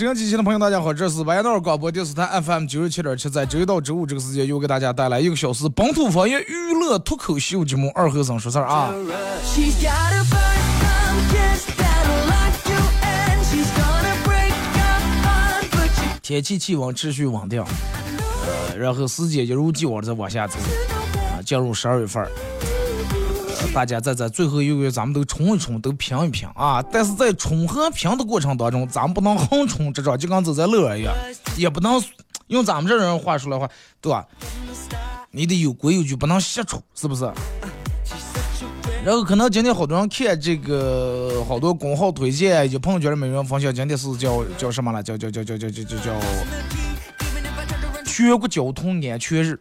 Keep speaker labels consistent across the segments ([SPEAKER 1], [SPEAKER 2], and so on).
[SPEAKER 1] 收音机前的朋友，大家好，这是白道广播电视台 FM 九十七点七，在周一到周五这个时间，又给大家带来一个小时本土方言娱乐脱口秀节目《二和尚说事儿》啊。天气气温持续稳定，呃，然后时间一如既往的在往下走，啊，进入十二月份儿。大家在这最后一个月，咱们都冲一冲，都拼一拼啊！但是在冲和拼的过程当中，咱们不能横冲直撞，就跟走在路上一样，也不能用咱们这人话说的话，对吧？你得有规有矩，不能瞎冲，是不是？然后可能今天好多人看这个，好多公号推荐以及朋友圈的美人分享，今天是叫叫什么了？叫叫叫叫叫叫叫叫全国交通安全日。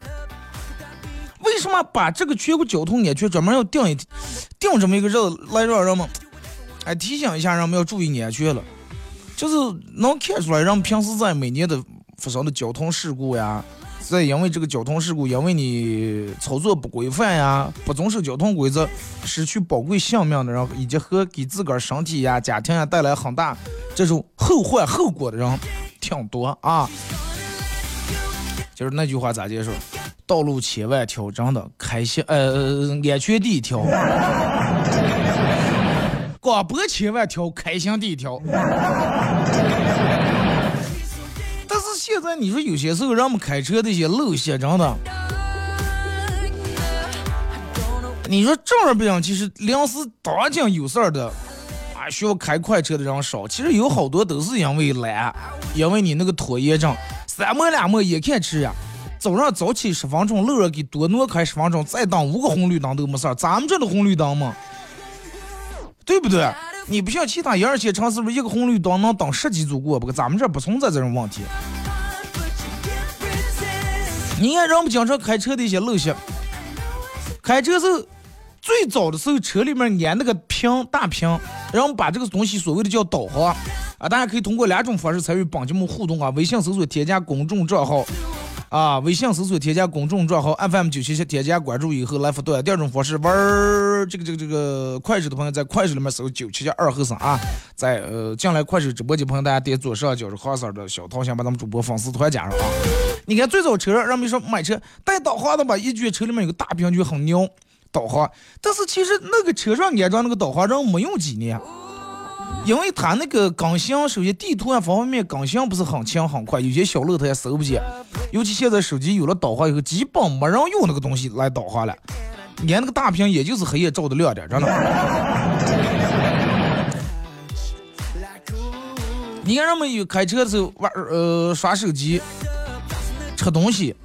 [SPEAKER 1] 为什么把这个全国交通安全专门要定一定这么一个日来让人们哎提醒一下人们要注意安全了？就是能看出来，人们平时在每年的发生的交通事故呀，在因为这个交通事故，因为你操作不规范呀，不遵守交通规则，失去宝贵性命的人，以及和给自个儿身体呀、家庭呀带来很大这种后患后果的人挺多啊。就是那句话咋结束？道路千万条，真的开心呃安全第一条，广播千万条，开心第一条。但是现在你说有些时候，人们开车那些路线真的，你说正儿八经，其实临时当紧有事儿的啊，需要开快车的人少。其实有好多都是因为懒，因为你那个拖延症，三磨两摸眼看吃呀。早上早起十分钟，路上给多挪开十分钟，再等五个红绿灯都没事儿。咱们这的红绿灯嘛，对不对？你不像其他一二线城市，不一个红绿灯能等十几组过不？咱们这不存在这种问题。你看人们经常开车的一些陋习，开车是最早的时候车里面安那个屏大屏，然后把这个东西所谓的叫导航啊，大家可以通过两种方式参与本节目互动啊，微信搜索添加公众账号。啊，微信搜索添加公众账号 FM 九七七，添加关注以后来互动。第二种方式，玩儿这个这个这个快手的朋友在快手里面搜九七七二和尚啊，在呃进来快手直播间朋友，大家点左上角是黄色的小桃心，把咱们主播粉丝团加上啊。你看最早车让人们说买车带导航的吧，一句车里面有个大屏就很牛导航，但是其实那个车上安装那个导航人没用几年。因为它那个更新，首先地图啊方方面面更新不是很勤很快，有些小路它也搜不见。尤其现在手机有了导航以后，基本没人用那个东西来导航了。连那个大屏也就是黑夜照的亮点，真的。你看人们有开车的时候玩呃刷手机、吃东西，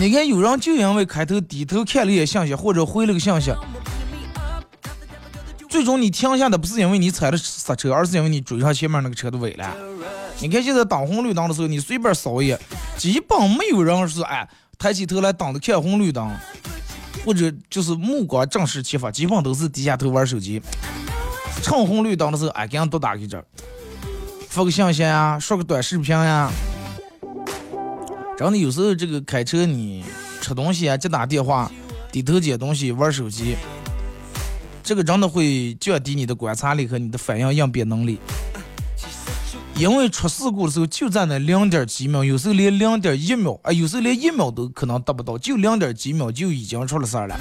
[SPEAKER 1] 你看有人就因为开头低头看了一眼信息或者回了个信息。最终你停下的不是因为你踩了刹车，而是因为你追上前面那个车的尾了。你看现在等红绿灯的时候，你随便扫一眼，基本没有人是哎抬起头来等着看红绿灯，或者就是目光正视前方，基本都是低下头玩手机。趁红绿灯的时候，哎，给人多打个针，发个信息呀，说个短视频呀。真的有时候这个开车你吃东西啊，接打电话，低头捡东西，玩手机。这个真的会降低你的观察力和你的反应应变能力，因为出事故的时候就在那零点几秒，有时候连零点一秒，啊，有时候连一秒都可能达不到，就零点几秒就已经出了事儿了。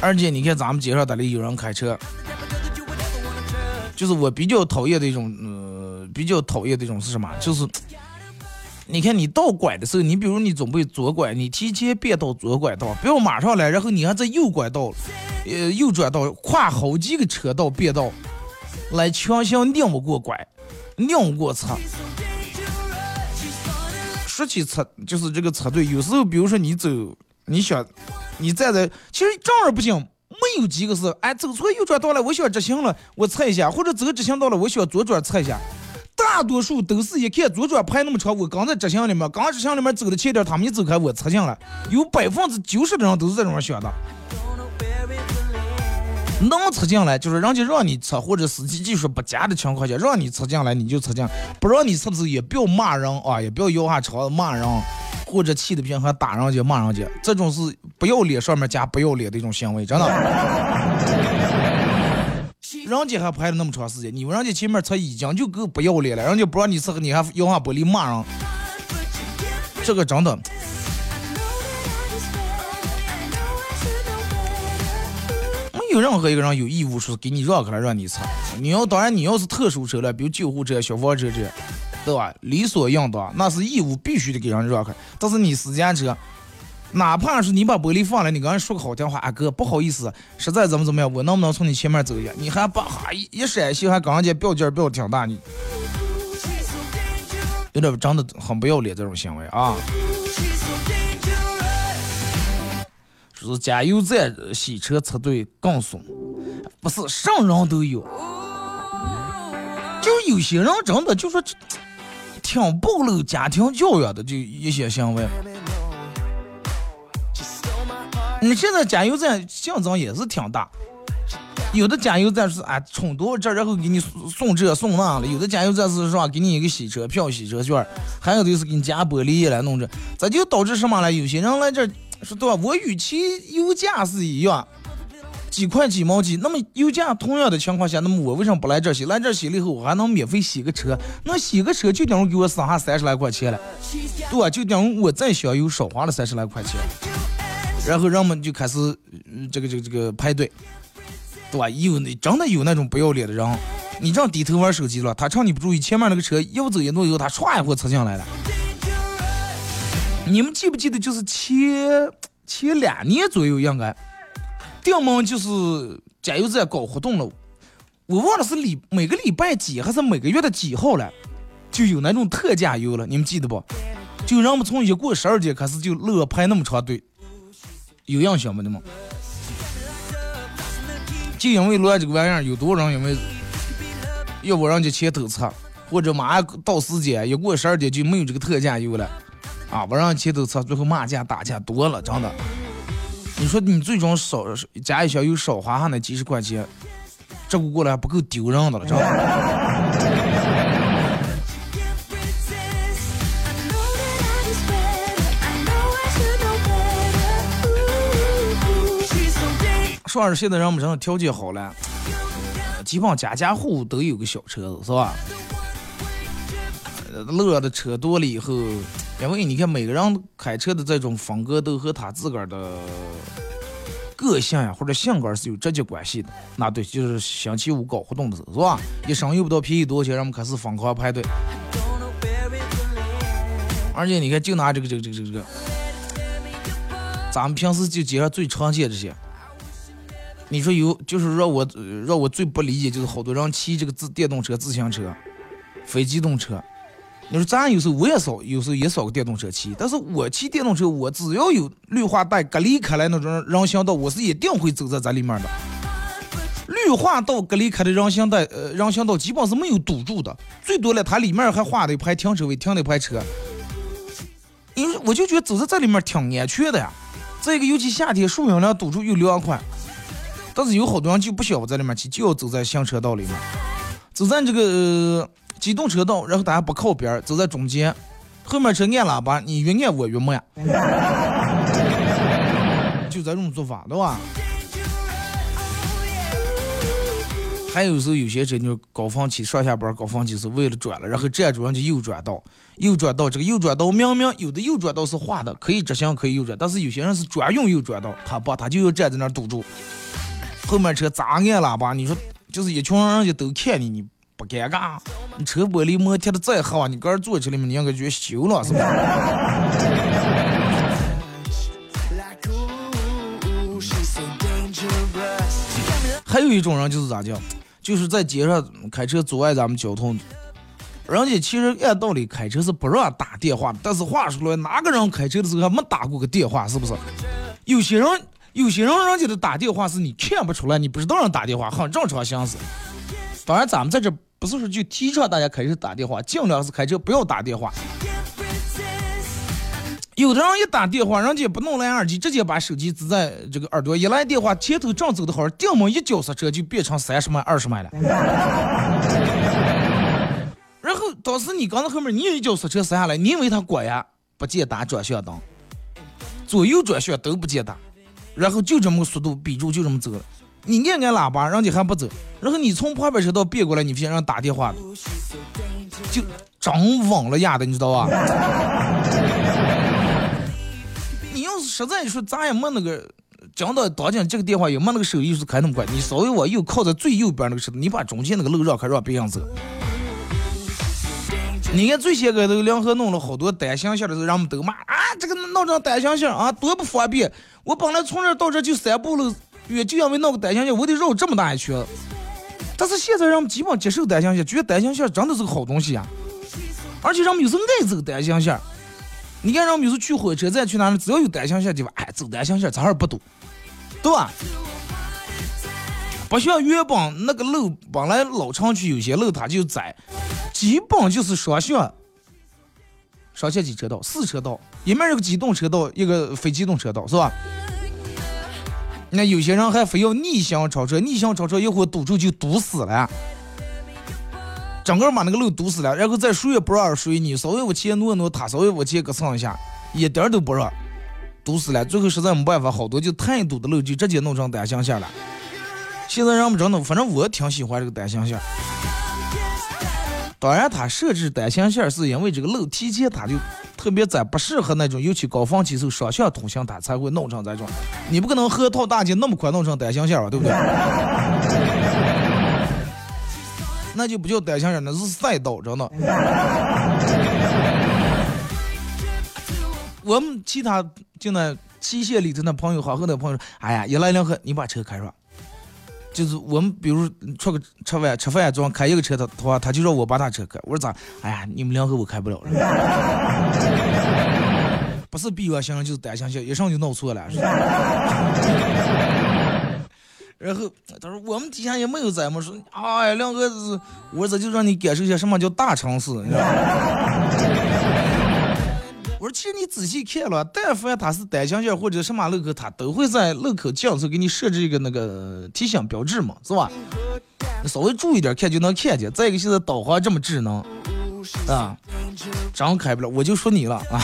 [SPEAKER 1] 而且你看咱们街上这里有人开车，就是我比较讨厌的一种，呃，比较讨厌的一种是什么？就是你看你倒拐的时候，你比如你准备左拐，你提前变到左拐道，不要马上来，然后你还在右拐道，呃，右转道跨好几个车道变道，来强行拧不过拐，拧不过车。说起车，就是这个车队，有时候比如说你走，你想，你站在，其实正儿八经没有几个是，哎，走错右转道了，我想直行了，我测一下，或者走直行道了，我想左转测一下。大多数都是一看左转排那么长，我刚在直行里面，刚直行里面走的前点，他们一走开，我侧进了。有百分之九十的人都是这种想的。能侧进来，就是人家让你侧，或者司机技术不佳的情况下，让你侧进来你就侧进，不让你侧的时候也不要骂人啊，也不要摇下车骂人，或者气的不行还打人家骂人家，这种是不要脸上面加不要脸的一种行为，真的。人家还排了那么长时间，你们人家前面侧已经就够不要脸了，人家不让你侧，你还摇下玻璃骂人，这个真的。有任何一个人有义务说给你让开了让你擦。你要当然你要是特殊车了，比如救护车、消防车这，对吧？理所应当，那是义务，必须得给人让开。但是你私家车，哪怕是你把玻璃放了，你跟人说个好听话，啊哥不好意思，实在怎么怎么样，我能不能从你前面走一下？你还把哈一一闪现，还跟人家标劲儿标挺大，你有点真的很不要脸这种行为啊！就是加油站洗车车队更怂，不是什么人都有，就有些人真的就说挺暴露家庭教育的，就一些行为。你现在加油站竞争也是挺大，有的加油站是啊充多少这，然后给你送这送那了；有的加油站是说给你一个洗车票、洗车券，还有的是给你加玻璃来弄这，这就导致什么了？有些人来这。说对吧？我与其油价是一样，几块几毛几，那么油价同样的情况下，那么我为什么不来这洗？来这洗了以后，我还能免费洗个车，那洗个车就等于给我省下三十来块钱了，对吧？就等于我再香油少花了三十来块钱。然后人们就开始这个这个这个排队，对吧？有那真的有那种不要脸的人，你这样低头玩手机了，他趁你不注意，前面那个车又走一路以后，他唰一会插进来了。你们记不记得，就是前前两年左右，应该，定门就是加油站搞活动了，我忘了是礼每个礼拜几还是每个月的几号了，就有那种特价油了，你们记得不？就人们从一过十二点开始就乐排那么长队，有印象没的吗？就因为乱这个玩意儿，有多少人因为要不人家前头擦，或者马上到时间一过十二点就没有这个特价油了。啊！不让前头擦，最后骂架打架多了，真的。你说你最终少加一箱油少花上那几十块钱，这个过来还不够丢人的了，真的。说是现在人们真的条件好了，基本上家家户户都有个小车子，是吧？乐的车多了以后。因为你看，每个人开车的这种风格都和他自个儿的个性呀，或者性格是有直接关系的。那对，就是星期五搞活动的时候，是吧？一生又不到便宜多少钱，让我们开始疯狂排队。而且你看，就拿这个这个这个这个，咱们平时就街上最常见这些。你说有，就是让我让我最不理解，就是好多人骑这个自电动车、自行车、非机动车。你说咱有时候我也少，有时候也少个电动车骑，但是我骑电动车，我只要有绿化带隔离开来那种人行道，我是一定会走在这里面的。绿化道隔离开的人行道，呃，人行道基本是没有堵住的，最多了它里面还画了一排停车位，停了一排车。因为我就觉得走在这里面挺安全的呀。这个，尤其夏天树荫凉，堵住又凉快。但是有好多人就不想在里面骑，就要走在行车道里面，走在这个。机动车道，然后大家不靠边，走在中间，后面车按喇叭，你越按我越慢，就这种做法，对吧？还有时候有些车就是高峰期上下班高峰期是为了转了，然后站住人家右转道，右转道这个右转道明明有的右转道是画的，可以直行可以右转，但是有些人是专用右转道，他不他就要站在那儿堵住，后面车咋按喇叭？你说就是一群人人家都看你，你不尴尬？你车玻璃膜贴的再厚，你个人坐车里面你应该觉得羞了是吧？还有一种人就是咋讲，就是在街上开车阻碍咱们交通。人家其实按道理开车是不让打电话的，但是话说来，哪个人开车的时候还没打过个电话？是不是？有些人，有些人人家的打电话是你看不出来，你不知道人打电话，很正常行事。当然，咱们在这不是说就提倡大家开车打电话，尽量是开车不要打电话。有的人一打电话，人家不弄蓝牙耳机，直接把手机支在这个耳朵，一来电话，前头正走的好，定门一脚刹车就变成三十迈、二十迈了。然后当时你刚在后面，你一脚刹车刹下来，你以为他果然不见打转向灯，左右转向都不见打，然后就这么个速度，比住就这么走了。你按按喇叭，人家还不走，然后你从旁边车道变过来，你发现人打电话就整稳了压的，你知道吧？你要是实在说，咱也没那个讲到当今这个电话也没那个手艺是开那么快。你稍微往右靠在最右边那个车道，你把中间那个路让开，让别人走。你看最先个这个梁河弄了好多单行线的时候，人们都骂啊，这个弄成单行线啊，多不方便！我本来从这到这就三步路远，就因为弄个单行线，我得绕这么大一圈。但是现在人们基本接受单行线，觉得单行线真的是个好东西啊，而且人们有时候爱走单行线。你看，人们有时候去火车站去哪里，只要有单向线地方，哎，走单向线咋儿不堵，对吧？不像原本那个路，本来老城区有些路它就窄，基本就是双向，双向几车道，四车道，一面有个机动车道，一个非机动车道，是吧？那有些人还非要逆向超车，逆向超车一会儿堵住就堵死了。整个把那个路堵死了，然后再谁也不让谁，你稍微往前挪挪，他稍微往前搁蹭一下，一点都不让，堵死了。最后实在没办法，好多就太堵的路就直接弄成单行线了。现在人们真的，反正我挺喜欢这个单行线。当然，它设置单行线是因为这个路提前它就特别窄，不适合那种尤其高峰期时候双向通行，它才会弄成这种。你不可能河套大街那么宽弄成单行线吧，对不对？那就不叫单行线，那是赛道，真的。我们其他就那七县里头那朋友，好和那朋友说：“哎呀，一来两喝，你把车开上。”就是我们比如出个吃饭吃饭，总开一个车，他他他就让我把他车开。我说咋？哎呀，你们两个我开不了。不是闭环型，就是单行线，一上就闹错了。然后他说我们底下也没有咱们说，哎，两个，我这就让你感受一下什么叫大城市，你知道吗？其实你仔细看了，但凡它是单行线或者什么路口，它都会在路口镜头给你设置一个那个提醒标志嘛，是吧？稍微注意点看就能看见。再一个现在导航这么智能，啊，真开不了，我就说你了啊。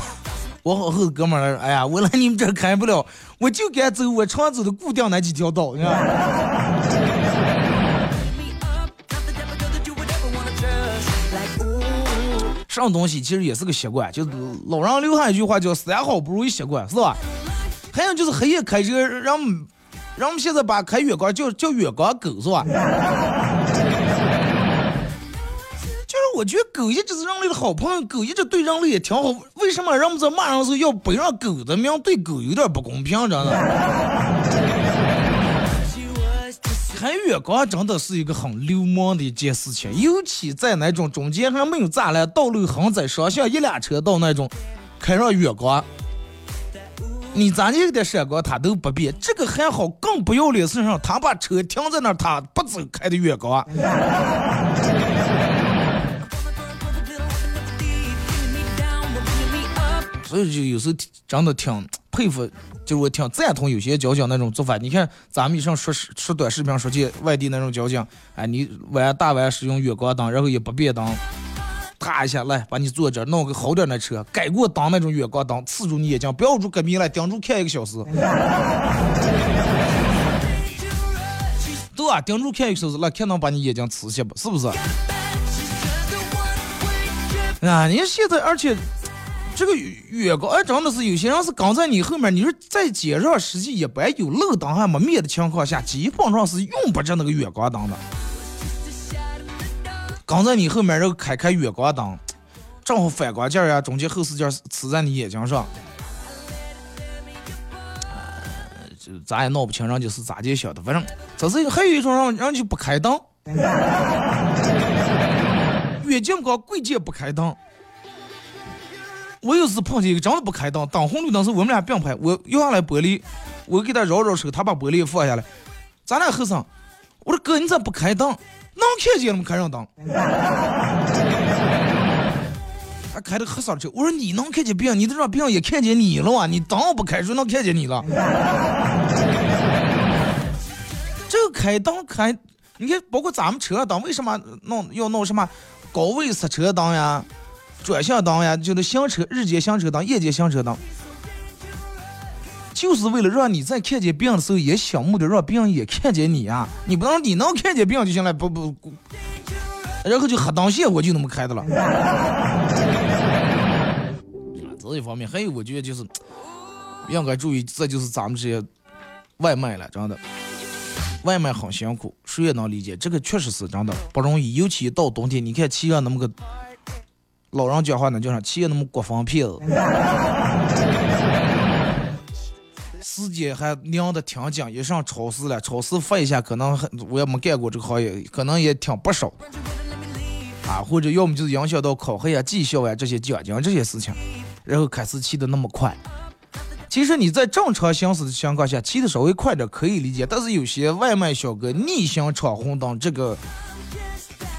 [SPEAKER 1] 我好后哥们儿，哎呀，我来你们这开不了，我就该走我常走的固定那几条道，你看。上东西其实也是个习惯，就是老人留下一句话叫“三好不如一习惯”，是吧？还有就是黑夜开车，让让我们现在把开远光叫叫远光狗，是吧？就是我觉得狗一直是人类的好朋友，狗一直对人类也挺好。为什么人们在骂人的时候要背上狗的名？对狗有点不公平，真的。开月光真的是一个很流氓的一件事情，尤其在那种中间还没有栅栏、道路横在双向一辆车道那种，开上月光，你咋一点闪光他都不变，这个还好，更不要脸是上他把车停在那儿，他不走开的月光。所以就有时候真的挺佩服，就我挺赞同有些交警那种做法。你看咱们以上说说短视频说去外地那种交警，哎，你晚大晚使用远光灯，然后也不变灯，啪一下来把你坐这，弄个好点的车，改过灯那种远光灯，刺住你眼睛，不要住隔壁来盯住看一个小时。对啊盯住看一个小时，那看能把你眼睛刺瞎不？是不是？啊，你现在而且这个远光，哎，真的是有些人是跟在你后面，你说在街上实际一般有路灯还没灭的情况下，基本上是用不着那个远光灯的。刚在你后面，然后开开远光灯，正好反光镜呀，中间后视镜刺在你眼睛上。就咱也闹不清人家是咋就想的，反正这是还有一种人，人就不开灯，远近光贵贱不开灯。我有时碰见一个真的不开灯，等红绿灯时我们俩并排，我摇下来玻璃，我给他绕绕手，他把玻璃放下来，咱俩后生，我说哥你咋不开灯？能看见了吗？开上灯。他开的黑色车，我说你能看见别人，你都让别人也看见你了哇！你灯不开，谁能看见你了？这个开灯开，你看，包括咱们车灯，为什么弄要弄什么高位刹车灯呀、转向灯呀，就是行车日间行车灯、夜间行车灯，就是为了让你在看见别人的时候，也醒目的让别人也看见你啊！你不能你能看见别人就行了，不不，然后就黑灯线我就那么开的了。这一方面，还有我觉得就是应该注意，这就是咱们这些外卖了，真的，外卖很辛苦，谁也能理解，这个确实是真的不容易，尤其到冬天，你看企业那么个老人讲话呢，叫啥？企业那么国防片子，时间还量的挺紧，一上超市了，超市发一下，可能我也没干过这个行业，可能也挺不少啊，或者要么就是影响到考核呀、绩效呀这些奖金这些事情。然后开始骑的那么快，其实你在正常行驶的情况下骑的稍微快点可以理解，但是有些外卖小哥逆行闯红灯，这个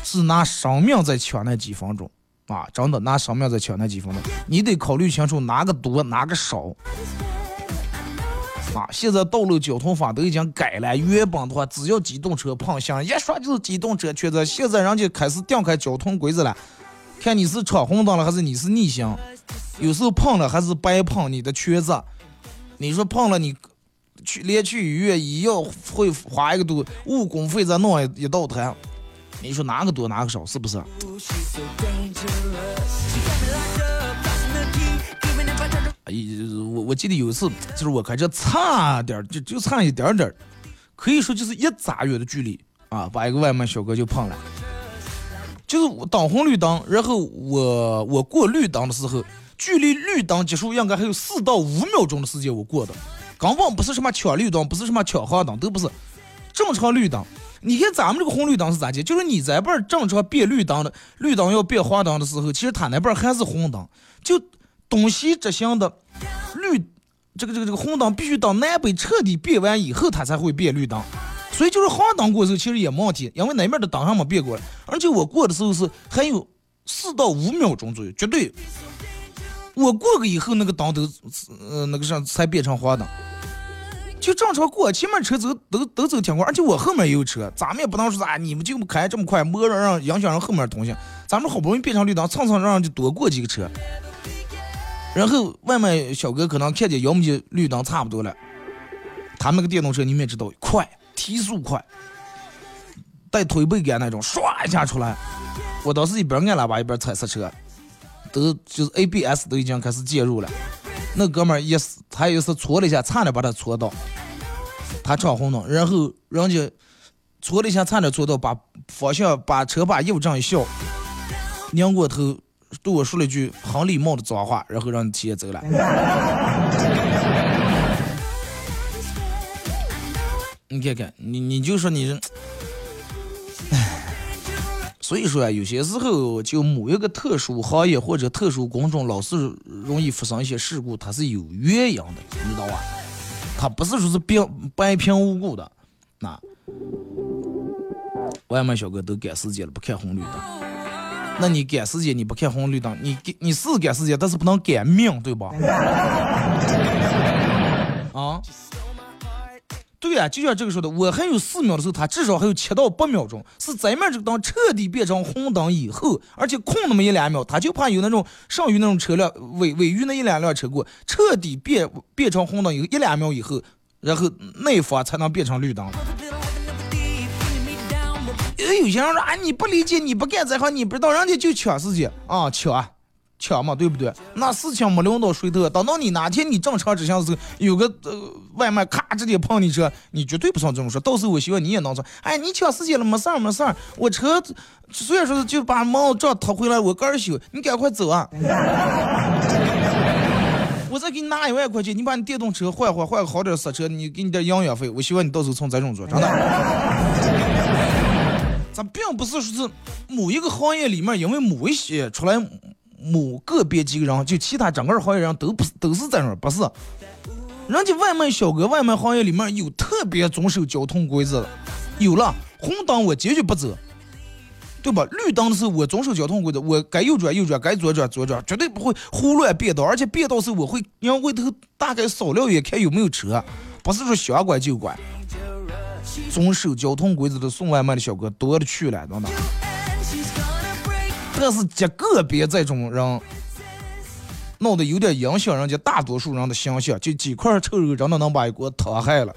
[SPEAKER 1] 是拿生命在抢那几分钟啊！真的拿生命在抢那几分钟，你得考虑清楚哪个多哪个少啊！现在道路交通法都已经改了，原本的话只要机动车碰箱，一说就是机动车全责，现在人家开始定开交通规则了，看你是闯红灯了还是你是逆行。有时候碰了还是白碰，你的圈子。你说碰了你去连去医院医药会花一个多误工费再弄一道台，你说哪个多哪个少是不是？哎，我我记得有一次就是我开车差点就就差一点点可以说就是一咋远的距离啊，把一个外卖小哥就碰了。就是我等红绿灯，然后我我过绿灯的时候。距离绿灯结束应该还有四到五秒钟的时间，我过的，根本不是什么抢绿灯，不是什么抢黄灯，都不是正常绿灯。你看咱们这个红绿灯是咋的？就是你这边正常变绿灯的，绿灯要变黄灯的时候，其实他那边还是红灯。就东西直行的绿，这个这个这个红灯必须到南北彻底变完以后，它才会变绿灯。所以就是黄灯过的时候，其实也没问题，因为那边的灯还没变过来。而且我过的时候是还有四到五秒钟左右，绝对。我过个以后，那个灯都，呃，那个啥才变成黄灯，就正常过，前面车走都都走挺快，而且我后面也有车，咱们也不能说啥，你们就开这么快，摸着让影响人后面通行。咱们好不容易变成绿灯，蹭蹭让就多过几个车。然后外卖小哥可能看见要么就绿灯差不多了，他那个电动车你们也知道，快，提速快，带推背感那种，唰一下出来。我当时一边按喇叭一边踩刹车。都就是 ABS 都已经开始介入了，那哥们儿也是，他也是搓了一下，差点把他搓到，他闯红灯，然后人家搓了一下，差点搓到，把方向把车把右正一笑，拧过头对我说了一句很礼貌的脏话，然后让你提走了。你看看，你你就说你。所以说啊，有些时候就某一个特殊行业或者特殊工种，老是容易发生一些事故，它是有原因的，你知道吧？它不是说是平白平无故的。那外卖小哥都赶时间了，不看红绿灯。那你赶时间你不看红绿灯，你你是赶时间，但是不能赶命，对吧？啊？对啊，就像这个说的，我还有四秒的时候，他至少还有七到八秒钟，是咱们这个灯彻底变成红灯以后，而且空那么一两秒，他就怕有那种剩余那种车辆尾尾余那一两辆车过，彻底变变成红灯以后一两秒以后，然后那方才能变成绿灯。有些人说，啊，你不理解，你不干这行，你不知道，人家就抢时间啊，抢抢嘛，对不对？那事情没轮到谁头，等到你哪天你正常执行的时候，有个呃外卖咔直接碰你车，你绝对不上这种说。到时候我希望你也能说，哎，你抢时间了，没事儿没事儿，我车虽然说就把毛这掏回来，我个儿修，你赶快走啊！我再给你拿一万块钱，你把你电动车换换，换个好点的刹车，你给你点营养费。我希望你到时候从这种做，真的。咱并不是说是某一个行业里面，因为某一些出来某个别几个人，就其他整个行业人都不是都是这样，不是。人家外卖小哥，外卖行业里面有特别遵守交通规则的，有了红灯我坚决不走。对吧？绿灯的时候我遵守交通规则，我该右转右转，该左转左转，绝对不会胡乱变道。而且变道时我会让回头大概扫了一眼，看有没有车，不是说想拐就拐。遵守交通规则的送外卖的小哥多了去了，等等。但是极个别这种人，闹得有点影响人家大多数人的形象，就几块臭肉真的能把一锅汤害了。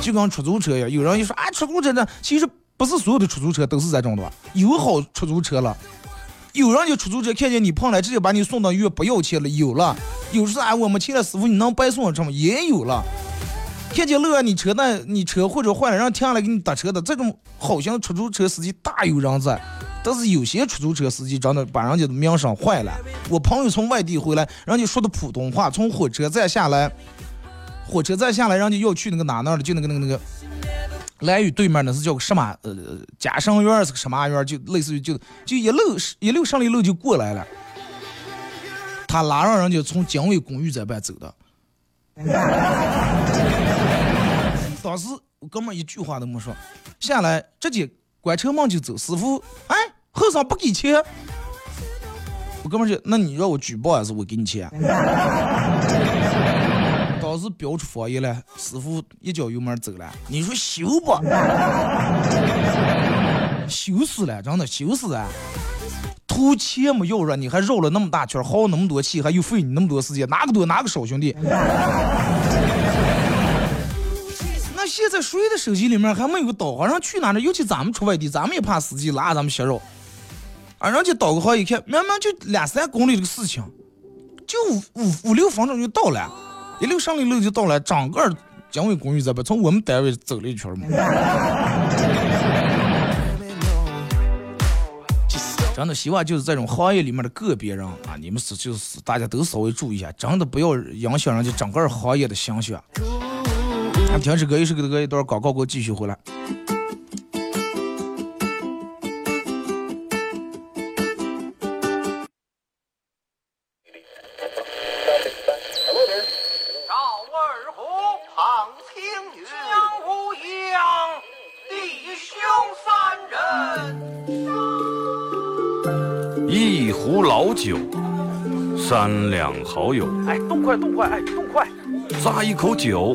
[SPEAKER 1] 就跟出租车一样，有人一说啊，出租车呢，其实。不是所有的出租车都是这种的？有好出租车了，有人家出租车看见你碰了，直接把你送到医院不要钱了，有了。有时啊，我们钱了，师傅你能白送什么？也有了。看见路上你车那，你车或者坏了，让停下来给你打车的这种好像出租车司机大有人在。但是有些出租车司机真的把人家的名声坏了。我朋友从外地回来，人家说的普通话，从火车站下来，火车站下来，人家要去那个哪那儿的，就那个那个那个。蓝雨对面那是叫个什么？呃，嘉生园是个什么园？就类似于就就一路一路上一路就过来了。他拉上人家从经纬公寓这边走的。当时我哥们一句话都没说，下来直接关车门就走。师傅，哎，后生不给钱。我哥们就，那你让我举报还是我给你钱？当时飙出方言了，师傅一脚油门走了。你说羞不？羞死了，真的羞死了！图钱没要着，你还绕了那么大圈，耗那么多气，还又费你那么多时间，哪个多哪个少，兄弟。现在谁的手机里面还没有导航？上去哪呢？尤其咱们出外地，咱们也怕司机拉咱们瞎绕。啊，人家导个航一看，明明就两三公里这个事情，就五五五六分钟就到了。一路上一路就到了，整个经纬公寓这边，从我们单位走了一圈嘛。真的希望就是这种行业里面的个别人啊，你们是就是大家都稍微注意一下，真的不要影响人家整个行业的形象。听这歌一首歌的歌一段广告，给我继续回来。
[SPEAKER 2] 酒，三两好友。
[SPEAKER 3] 哎，动快，动快，哎，动快！
[SPEAKER 2] 咂一口酒，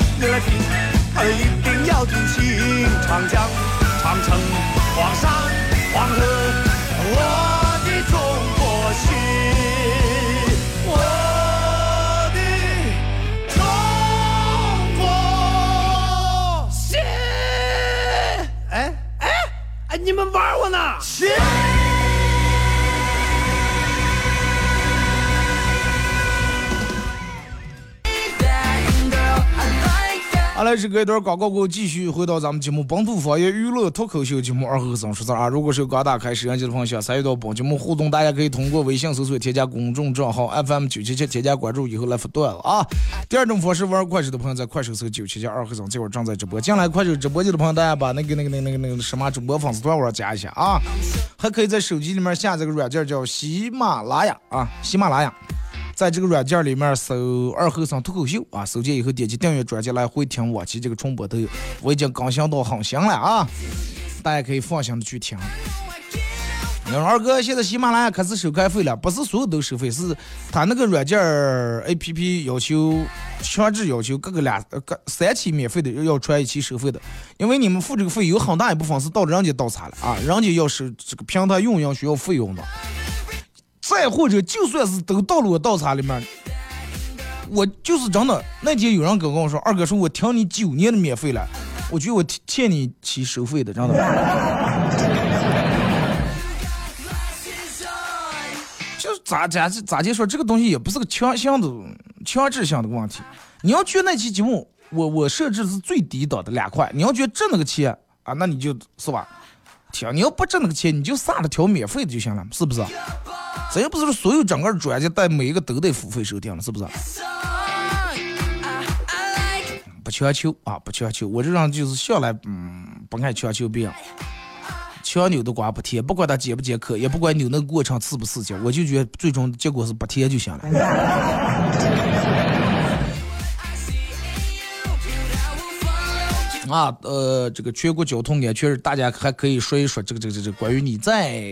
[SPEAKER 4] 你来听，一定要听清。长江、长城、黄山、黄河，我的中国心，我的中国心。哎哎哎，你们玩我呢？
[SPEAKER 1] 好了，是隔一段广告过后，继续回到咱们节目《本土方言娱乐脱口秀》节目二和尚说事啊。如果是刚打开摄像机的朋友，想参与到本节目互动，大家可以通过微信搜索添加公众账号 FM 九七七，添加关注以后来发段子啊。第二种方式，玩快手的朋友在快手搜九七七二和尚，这会儿正在直播。进来快手直播间的朋友，大家把那个那个那个那个那个什么主播粉丝团我加一下啊。还可以在手机里面下载个软件叫喜马拉雅啊，喜马拉雅。在这个软件里面搜“二后生脱口秀”啊，搜见以后点击订阅专辑来回听往期这个重播都有，我已经更新到很新了啊，大家可以放心的去听。你说二哥，现在喜马拉雅开始收开费了，不是所有都收费，是他那个软件 A P P 要求强制要求各个两各三期免费的要传一期收费的，因为你们付这个费有很大一部分是到人家倒茶了啊，人家要收这个平台运营需要费用的。再或者，就算是都到了我倒茶里面，我就是真的。那天有人跟我说：“二哥，说我听你九年的免费了，我觉得我欠你起收费的，真的。”就是咋咋咋就说这个东西也不是个强性的、强制性的问题。你要觉得那期节目我我设置是最低档的两块，你要觉得挣那个钱啊，那你就是吧，听。你要不挣那个钱，你就撒着条免费的就行了，是不是？这又不是说所有整个专辑带每一个都得付费收听了，是不是？不强求啊，不强求。我这人就是向来嗯不爱强求别人。强扭的瓜不甜，不管它解不解渴，也不管扭那个过程刺不刺激，我就觉得最终结果是不甜就行了。啊，呃，这个全国交通安全日，大家还可以说一说这个这个这个关于你在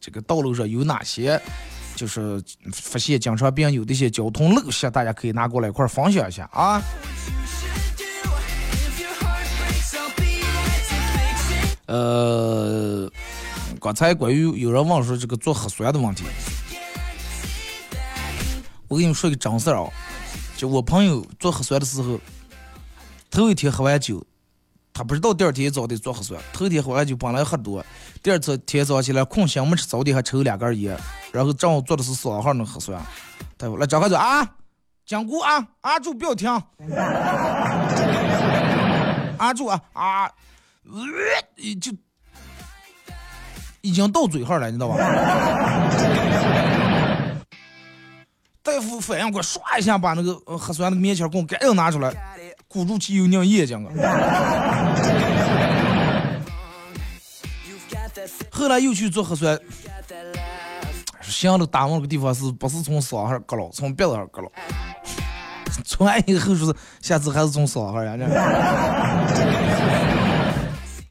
[SPEAKER 1] 这个道路上有哪些，就是发现经常别人有这些交通陋习，大家可以拿过来一块分享一下啊。呃，刚才关于有人问说这个做核酸的问题，我跟你们说个真事儿啊，就我朋友做核酸的时候，头一天喝完酒。他不知道第二天早得做核酸，头天回来就本来喝多，第二次天早起来空闲没吃早点还抽两根烟，然后正好做的是三号那核酸，大夫来张开嘴啊，讲鼓啊，阿住不要停，阿住啊啊，就已经到嘴号了，你知道吧？大夫反应过，唰一下把那个核酸那个棉签给我赶紧拿出来。鼓住气又尿眼睛啊！后来又去做核酸，想了打完个地方是不是从嗓子割了，从鼻子上割了？从完以后说是下次还是从嗓子呀？这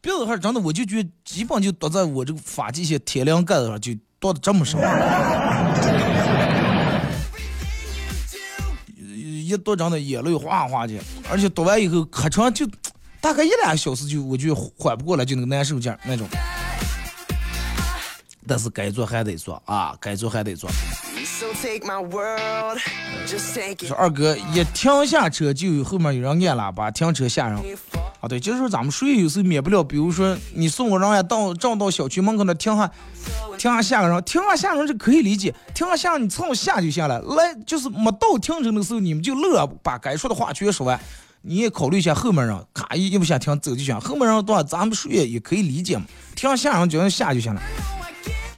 [SPEAKER 1] 鼻子上真的我就觉得基本就剁在我这个发际线天灵盖子上，就剁的这么深。一多张的眼泪哗哗的，而且读完以后可长，就大概一两个小时就我就缓不过来，就那个难受劲那种。但是该做还得做啊，该做还得做。说二哥一停下车就有后面有人按喇叭停车下人。啊，对，就是说咱们谁有时候免不了，比如说你送个人呀到正到小区门口那停下，停下下个人，停下下人是可以理解，停下下人你蹭下就行了，来就是没到停车的时候你们就乐把该说的话全说完，你也考虑一下后面人，咔一一不想停走就行，后面人多咱们谁也也可以理解嘛，停下下人就下就行了。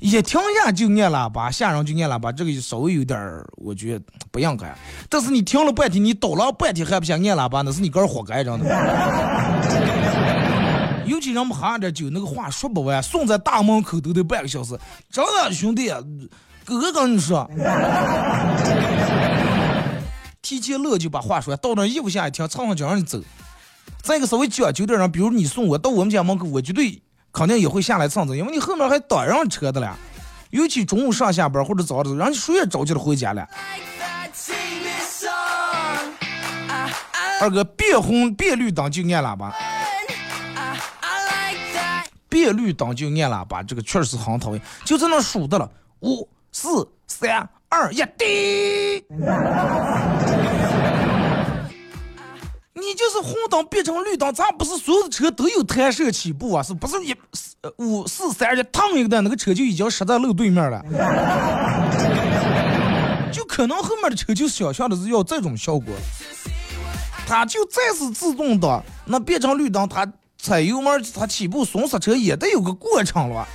[SPEAKER 1] 一停下就按喇叭，下人就按喇叭，这个稍微有点儿，我觉得不应该。但是你停了半天，你倒了半天还不想按喇叭，那是你个人活该，真的。尤其人们喝点酒，那个话说不完，送在大门口都得半个小时。真的，兄弟，哥哥跟你说，提前乐就把话说，到那衣服下一听，蹭上就让你走。再一个稍微讲究点人，比如你送我到我们家门口，我绝对。肯定也会下来蹭蹭，因为你后面还挡人车的了。尤其中午上下班或者早的，人家谁也着急了回家了。二哥，变红变绿灯就按喇叭，变绿灯就按喇叭，这个确实很讨厌。就在那数的了，五、四、三、二、一，滴。你就是红灯变成绿灯，咱不是所有的车都有弹射起步啊？是不是一五四三二一烫一个的，那个车就已经驶在路对面了？就可能后面的车就想象的是要这种效果。它就再是自动挡，那变成绿灯，它踩油门，它起步松刹车也得有个过程了。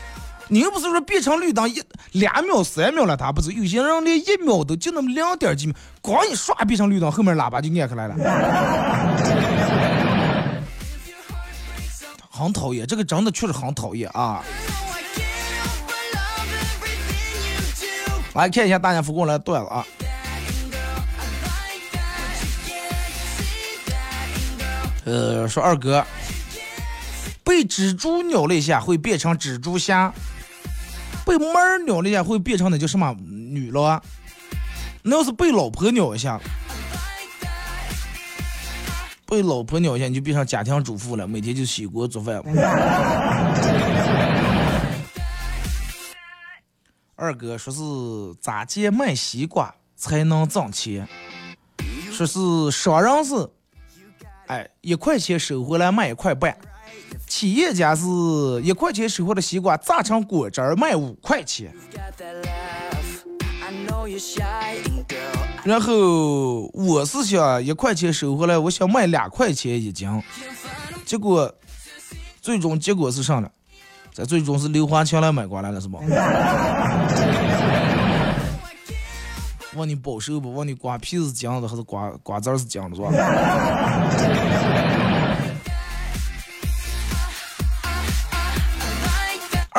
[SPEAKER 1] 你又不是说变成绿灯一两秒、三秒了，它不是？有些人连一秒都就那么两点几秒，光一刷变成绿灯，后面喇叭就按开来了，很讨厌。这个真的确实很讨厌啊！来看一下大家发过来段子啊。呃，说二哥被蜘蛛咬了一下会变成蜘蛛侠。被猫儿咬了一下会变成那叫什么女了？那要是被老婆咬一下，被老婆咬一下你就变成家庭主妇了，每天就洗锅做饭。二哥说是咋接卖西瓜才能挣钱？说是商人是，哎，一块钱收回来卖一块半。企业家是一块钱收获的西瓜榨成果汁儿卖五块钱，然后我是想一块钱收回来，我想卖两块钱一斤，结果最终结果是啥了？这最终是刘华强来买瓜来了是吧？问你保收不？问你瓜皮是浆的还是瓜瓜子是浆的是吧？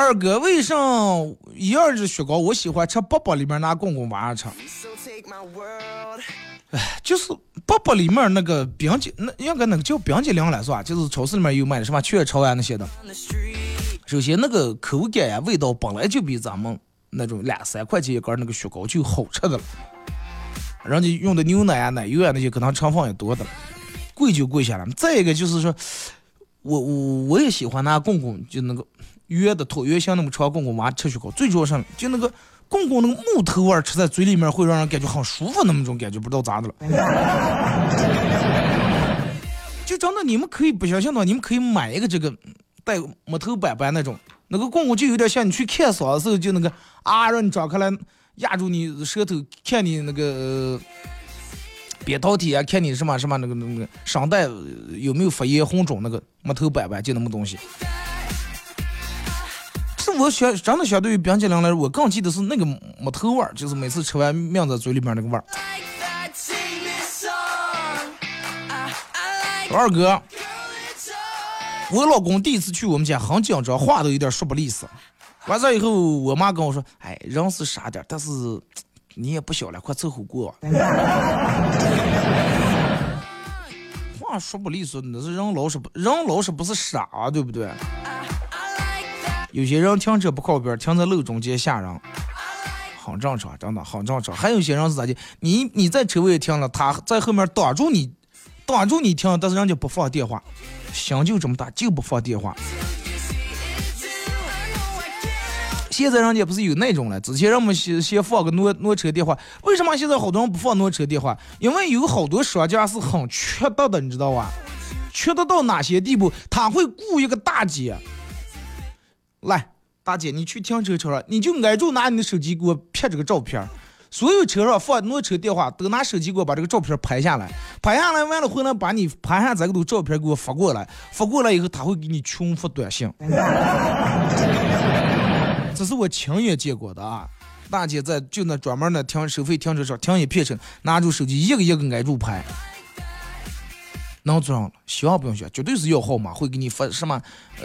[SPEAKER 1] 二哥，为啥一样是雪糕？我喜欢吃粑粑里面拿棍棍挖着吃。哎，就是粑粑里面那个冰激，那应该那个叫冰激凌了是吧？就是超市里面有卖的什么雀巢啊那些的。首先那个口感呀、味道本来就比咱们那种两三块钱一根那个雪糕就好吃的了。人家用的牛奶啊、奶油啊那些可能成分也多的了，贵就贵下来。再一个就是说，我我我也喜欢拿棍棍就那个。圆的椭圆形那么长棍棍娃吃雪糕，最主要是就那个棍棍那个木头味儿，吃在嘴里面会让人感觉很舒服那么种感觉，不知道咋的了。就真的你们可以不相信的，你们可以买一个这个带木头板板那种，那个棍棍就有点像你去看嗓子时候就那个啊，让你张开来压住你舌头，看你那个扁桃体啊，看你什么什么那个那个声带有没有发炎红肿，那个木头板板就那么东西。我选真的相对于冰激凌来说，我更记得是那个木头味儿，就是每次吃完抿在嘴里面那个味儿。二哥，我老公第一次去我们家很紧张，话都有点说不利索。完事以后，我妈跟我说：“哎，人是傻点，但是你也不小了，快凑合过。”话说不利索，那是人老实不人老实不是傻，对不对？有些人停车不靠边，停在路中间吓人，很正常，真的很正常。还有些人是咋的？你你在车位停了，他在后面挡住你，挡住你停，但是人家不放电话，心就这么大，就不放电话。现在人家不是有那种了？之前人们先先放个挪挪车电话，为什么现在好多人不放挪车电话？因为有好多商家是很缺德的，你知道吧？缺德到哪些地步？他会雇一个大姐。来，大姐，你去停车场了，你就挨住拿你的手机给我拍这个照片。所有车上放挪车电话，都拿手机给我把这个照片拍下来。拍下来完了回来，把你拍下这个照片给我发过来。发过来以后，他会给你群发短信。这是我亲眼见过的啊！大姐在就那专门的停收费停车场停一片车，拿住手机一个一个挨住拍。能做上了，希望不用学，绝对是要号码，会给你发什么？呃。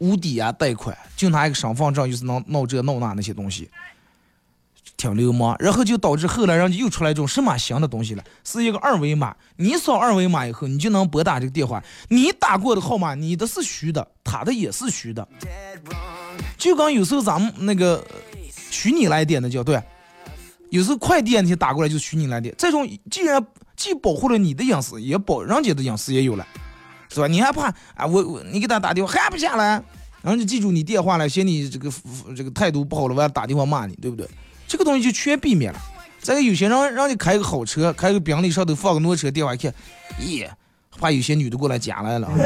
[SPEAKER 1] 无抵押贷款，就拿一个身份证，就是能闹这闹那那些东西，挺流氓。然后就导致后来人家又出来一种什么新的东西了，是一个二维码。你扫二维码以后，你就能拨打这个电话。你打过的号码，你的是虚的，他的也是虚的。就刚有时候咱们那个虚拟来电的叫对，有时候快递那些打过来就虚拟来电。这种既然既保护了你的隐私，也保人家的隐私也有了。是吧？你还怕啊？我我你给他打电话还不下来，然后就记住你电话了，嫌你这个这个态度不好了，我要打电话骂你，对不对？这个东西就全避免了。再有些人让你开个好车，开个宾利上头放个挪车电话，看，咦，怕有些女的过来夹来了。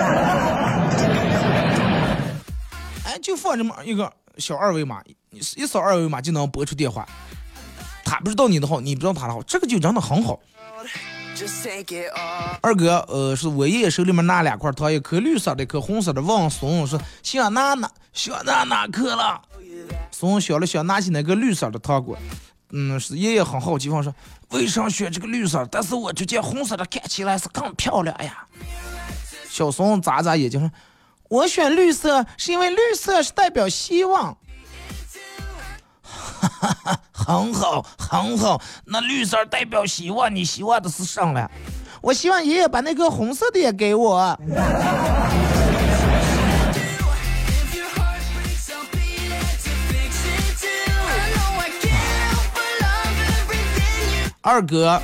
[SPEAKER 1] 哎，就放这么一个小二维码，一扫二维码就能拨出电话。他不知道你的号，你不知道他的号，这个就真的很好。二哥，呃，是我爷爷手里面拿两块糖，一颗绿色的，一颗红色的。问松说想拿哪？想拿哪颗了？松想了想，拿起那个绿色的糖果。嗯，是爷爷很好奇，问说为啥选这个绿色？但是我就见红色的看起来是更漂亮呀。小松眨眨眼睛说，我选绿色是因为绿色是代表希望。哈哈，很好，很好。那绿色代表希望，你希望的是什么？我希望爷爷把那个红色的也给我。二哥，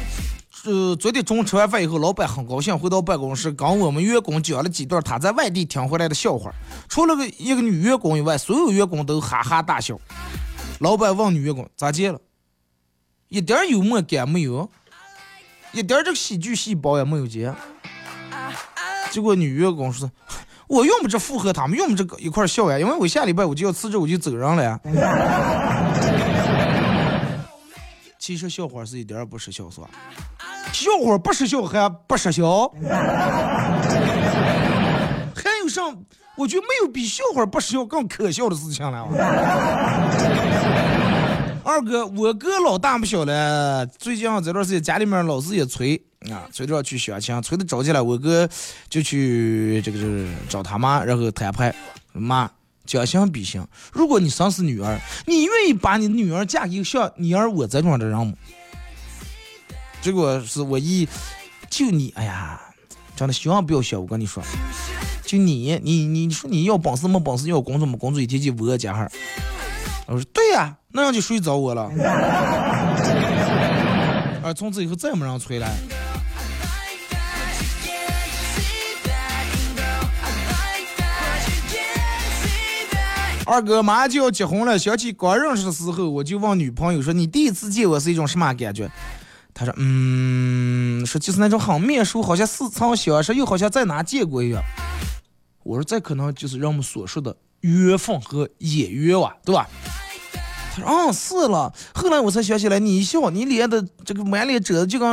[SPEAKER 1] 呃，昨天中午吃完饭以后，老板很高兴，回到办公室，跟我们员工讲了几段他在外地听回来的笑话。除了个一个女员工以外，所有员工都哈哈大笑。老板问女员工咋接了？一点幽默感没有，一点这个喜剧细胞也没有接。结果女员工说：“我用不着附和他们，用不着一块笑呀，因为我下礼拜我就要辞职，我就走人了呀。”其实笑话是一点也不失笑，是吧？笑话不失笑还不失笑？还有啥？我觉得没有比笑话不笑更可笑的事情了。二哥，我哥老大不小了，最近这段时间家里面老是也催啊，催着要去相亲，催的着急了。我哥就去这个就是找他妈，然后谈判，妈将心比心，如果你生是女儿，你愿意把你的女儿嫁给像你儿我这种的人吗？结果是我一就你，哎呀，真的希望不要笑，我跟你说。就你，你你说你要本事没本事，要工作没工作，一天就窝家哈。我说对呀，那样就睡着我了。啊，从此以后再也没人催了。二哥马上就要结婚了，想起刚认识的时候，我就问女朋友说：“你第一次见我是一种什么感觉？”他说：“嗯，说就是那种很面熟，好像似曾相识，又好像在哪见过一样。”我说这可能就是人们所说的缘分和眼缘哇，对吧？他说嗯是了。后来我才想起来，你一笑，你脸的这个满脸褶子就跟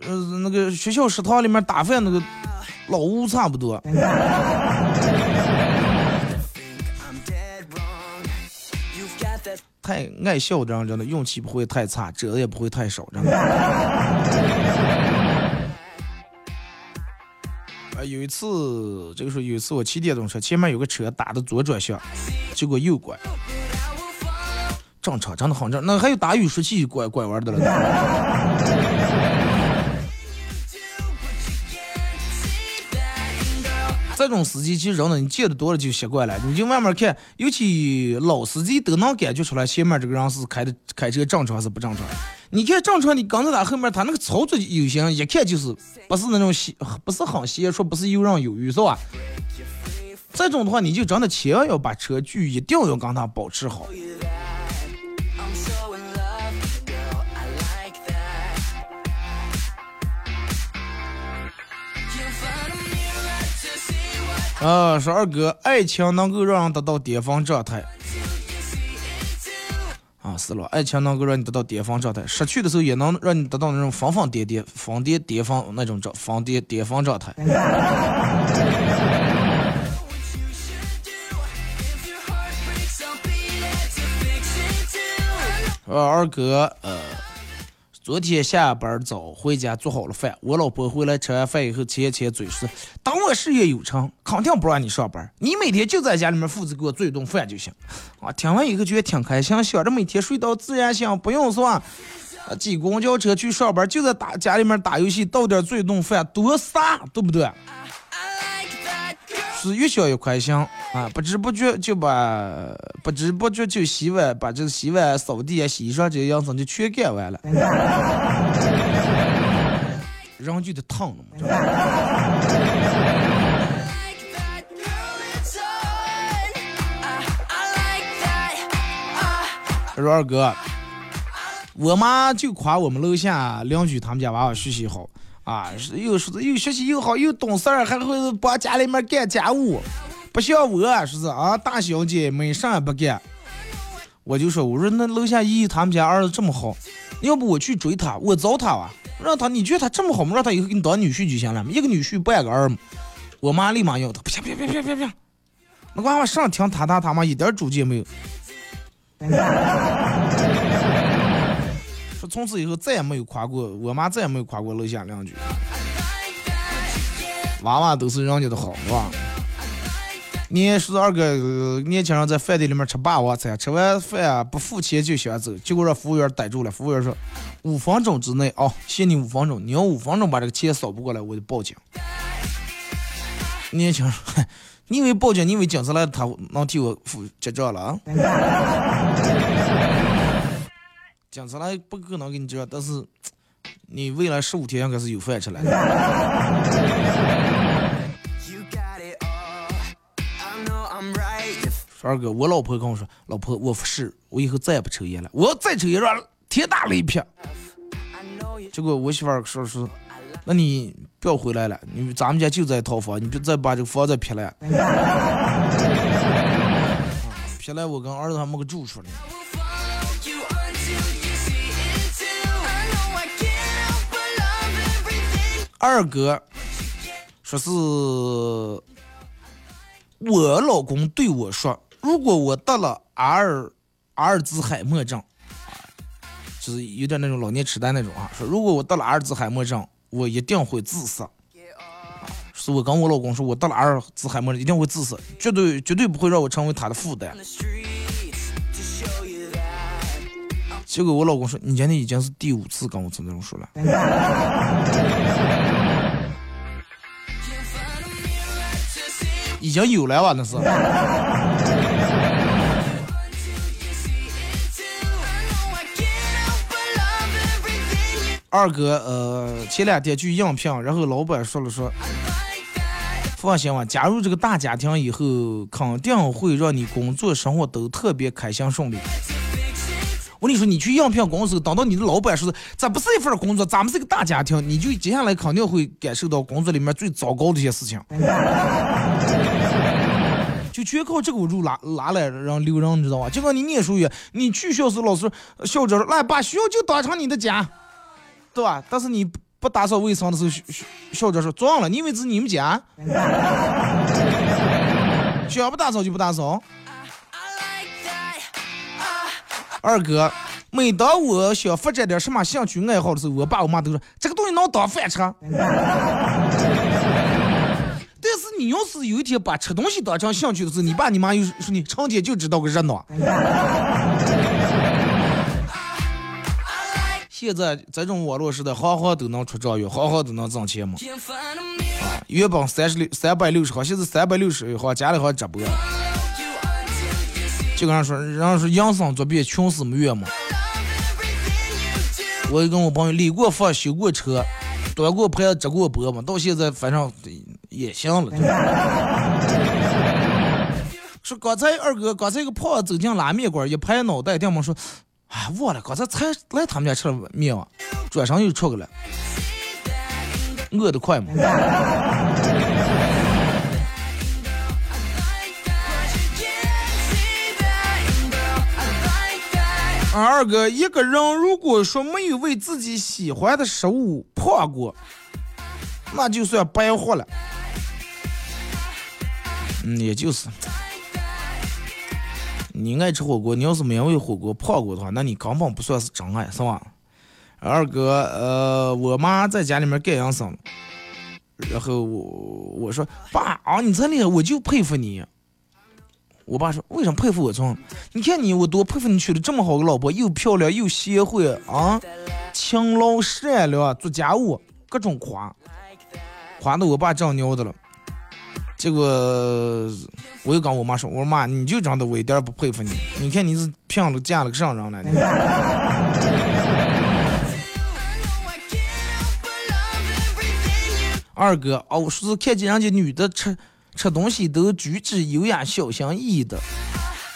[SPEAKER 1] 呃那个学校食堂里面打饭那个老屋差不多。太爱笑的人真的运气不会太差，褶子也不会太少，真的。有一次，这个时候有一次我骑电动车，前面有个车打的左转向，结果右拐，正常，真的很正。那还有打雨刷器拐拐弯的了。这种司机其实人呢，你见的多了就习惯了，你就慢慢看，尤其老司机都能感觉出来前面这个人是开的开车正常还是不正常。你看正常，你跟在他后面，他那个操作有型，一看就是不是那种闲，不是很闲，说不是游刃有余，是吧？这种的话，你就真的千万要把车距一定要跟他保持好。啊，说二哥，爱情能够让人得到巅峰状态。啊，是了，爱情能够让你得到巅峰状态，失去的时候也能让你得到那种疯疯癫癫、疯癫癫疯那种状疯癫癫疯状态。呃，二哥，呃，昨天下班早回家做好了饭，我老婆回来吃完饭以后，前前嘴说：“等我事业有成，肯定不让你上班，你每天就在家里面负责给我做一顿饭就行。”啊，听完以后觉得挺开心，想着每天睡到自然醒，不用算，啊，挤公交车去上班，就在打家里面打游戏，到点做一顿饭，多傻，对不对？是越想越开心啊！不知不觉就把不知不觉就洗碗，把这个洗碗、扫地啊、洗衣裳这些样子就全干完了。人就得烫了嘛。说二哥，我妈就夸我们楼下邻居他们家娃娃学习好。啊，是又是又学习又好又懂事儿，还会帮家里面干家务，不像我，说是啊，大小姐没啥也不干。我就说，我说那楼下姨他们家儿子这么好，要不我去追他，我找他吧，让他你觉得他这么好吗？让他以后给你当女婿就行了，一个女婿半个儿嘛。我妈立马要他，别别别别别别，那娃娃上听他他他妈一点主见没有。从此以后再也没有夸过我妈，再也没有夸过楼下两句。娃娃都是人家的好，是吧？你说二个年轻人在饭店里面吃霸王餐，吃完饭不付钱就想走，结果让服务员逮住了。服务员说：“五分钟之内，哦，限你五分钟，你要五分钟把这个钱扫不过来，我就报警。”年轻人，你以为报警，你以为警察来他能替我付结账了？警察来不可能给你结账，但是你未来十五天应该是有饭吃了。二哥，我老婆跟我说，老婆，我是我以后再也不抽烟了，我要再抽烟，让天打雷劈。结果我媳妇儿说是，那你不要回来了，你咱们家就在一套房，你别再把这个房子劈了。劈了，我跟儿子还没个住处呢。二哥说是我老公对我说。如果我得了阿尔阿尔兹海默症，就是有点那种老年痴呆那种啊。说如果我得了阿尔兹海默症，我一定会自杀。是我跟我老公说，我得了阿尔兹海默症一定会自杀，绝对绝对不会让我成为他的负担。结果我老公说，你今天已经是第五次跟我这种说了。已经有了吧？那是。二哥，呃，前两天去应聘，然后老板说了说，放心吧，加入这个大家庭以后，肯定会让你工作生活都特别开心顺利。我跟你说，你去应聘公司，等到你的老板说，这不是一份工作，咱们是个大家庭，你就接下来肯定会感受到工作里面最糟糕的一些事情。就全靠这个路拉拉来让留人，你知道吧？就跟你念书一样，你去校时老师校长说，来把学校就当成你的家。对吧？但是你不打扫卫生的时候，校校长说撞了，你以为是你们家？想不打扫就不打扫。二哥，每当我想发展点什么兴趣爱好的时候，我爸我妈都说这个东西能当饭吃。但是你要是有一天把吃东西当成兴趣的时候，你爸你妈又说你成天就知道个热闹。现在这种网络时代，行行都能出状元，行行都能挣钱嘛。原本三十六三百六十行，现在三百六十行，加了行直播。就跟人说，人家说养生作弊，穷死没怨嘛。我跟我朋友理过发，修过车，端过盘，直过播嘛，到现在反正也行了。说刚才二哥，刚才一个胖子走进拉面馆，一拍脑袋，店门说。哎，忘了，刚才才来他们家吃了面嘛，转身又出去了，饿得快嘛。二哥，一个人如果说没有为自己喜欢的食物胖过，那就算白活了。嗯，也就是。你爱吃火锅，你要是没为火锅胖过的话，那你根本不算是真爱，是吧？二哥，呃，我妈在家里面干养生，然后我我说爸啊，你真厉害，我就佩服你。我爸说为什么佩服我？从你看你，我多佩服你娶了这么好个老婆，又漂亮又贤惠啊，勤劳善良，做家务，各种夸，夸的我爸胀尿的了。结果我又跟我妈说：“我说妈，你就长得我一点不佩服你。你看你是骗了嫁了个啥人了？” 二哥哦，我说是看见人家女的吃吃东西都举止优雅、小心翼翼的，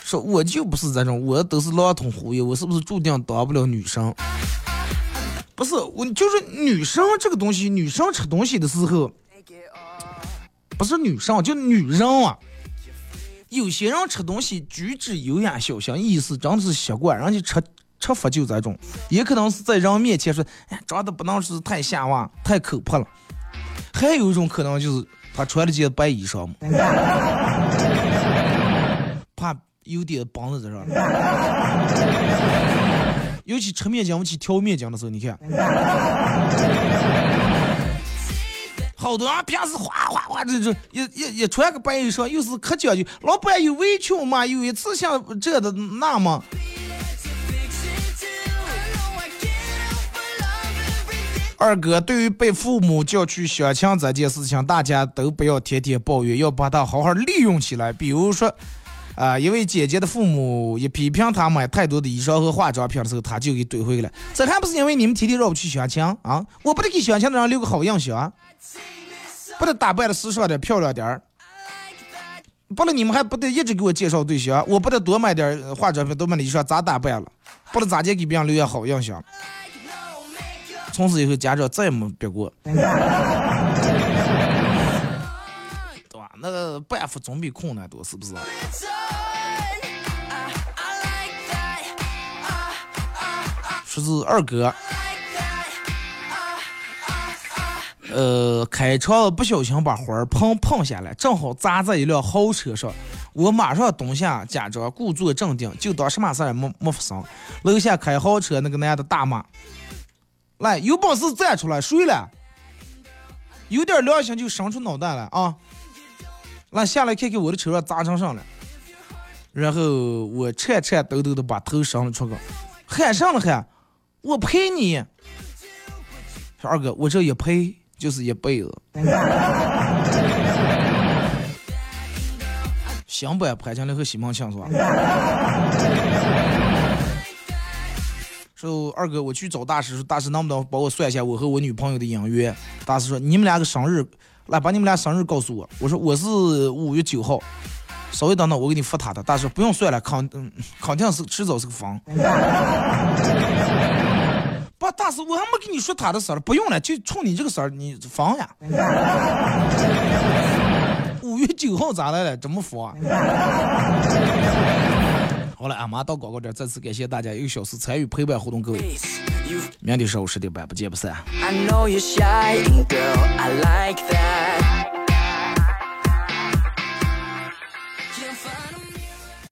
[SPEAKER 1] 说我就不是这种，我都是狼吞虎咽，我是不是注定当不了女生？不是，我就是女生这个东西，女生吃东西的时候。不是女生，就女人啊，有些人吃东西举止优雅小心，翼翼是真是习惯，人家吃吃法就这种，也可能是在人面前说，哎，长得不能是太下哇，太可怕了。还有一种可能就是他穿了件白衣裳嘛，怕有点绑在这上。尤其吃面筋，我去挑面筋的时候，你看。好多人平时哗哗哗，这这一一一穿个白衣裳，又是可讲究。老板有围裙嘛？有一次像这的那么。二哥，对于被父母叫去相亲这件事情，大家都不要天天抱怨，要把它好好利用起来。比如说，啊，一位姐姐的父母一批评她买太多的衣裳和化妆品的时候，她就给怼回来了。这还不是因为你们天天让我去相亲啊？我不得给相亲的人留个好印象。不得打扮的时尚点、漂亮点儿，不了你们还不得一直给我介绍对象，我不得多买点化妆品，多买点衣裳，咋打扮了？不得咋地给别人留下好印象。从此以后，家长再也没别过，对吧？那个办法总比困难多，是不是？说是二哥。呃，开车不小心把花盆碰下来，正好砸在一辆豪车上。我马上蹲下，假装故作镇定，就当什么事也没没发生。楼下开豪车那个男的大骂：“来，有本事站出来，睡了！有点良心就伸出脑袋来啊！来，下来看看我的车上砸成啥了。”然后我颤颤抖抖的把头伸了出去，喊上了喊：“我赔你！”说二哥，我这一赔。就是一辈子。行不？潘金莲和西门庆是吧？说二哥，我去找大师，说大师能不能帮我算一下我和我女朋友的姻缘？大师说你们俩个生日，来把你们俩生日告诉我。我说我是五月九号，稍微等等，我给你发他的。大师不用算了，肯肯定是迟早是个房。不，大师，我还没跟你说他的事儿，不用了，就冲你这个事儿，你房呀。五月九号咋来了？怎么放？好了，俺妈到广告这儿，再次感谢大家一个小时参与陪伴互动，各位，明天上午十点半不见不散。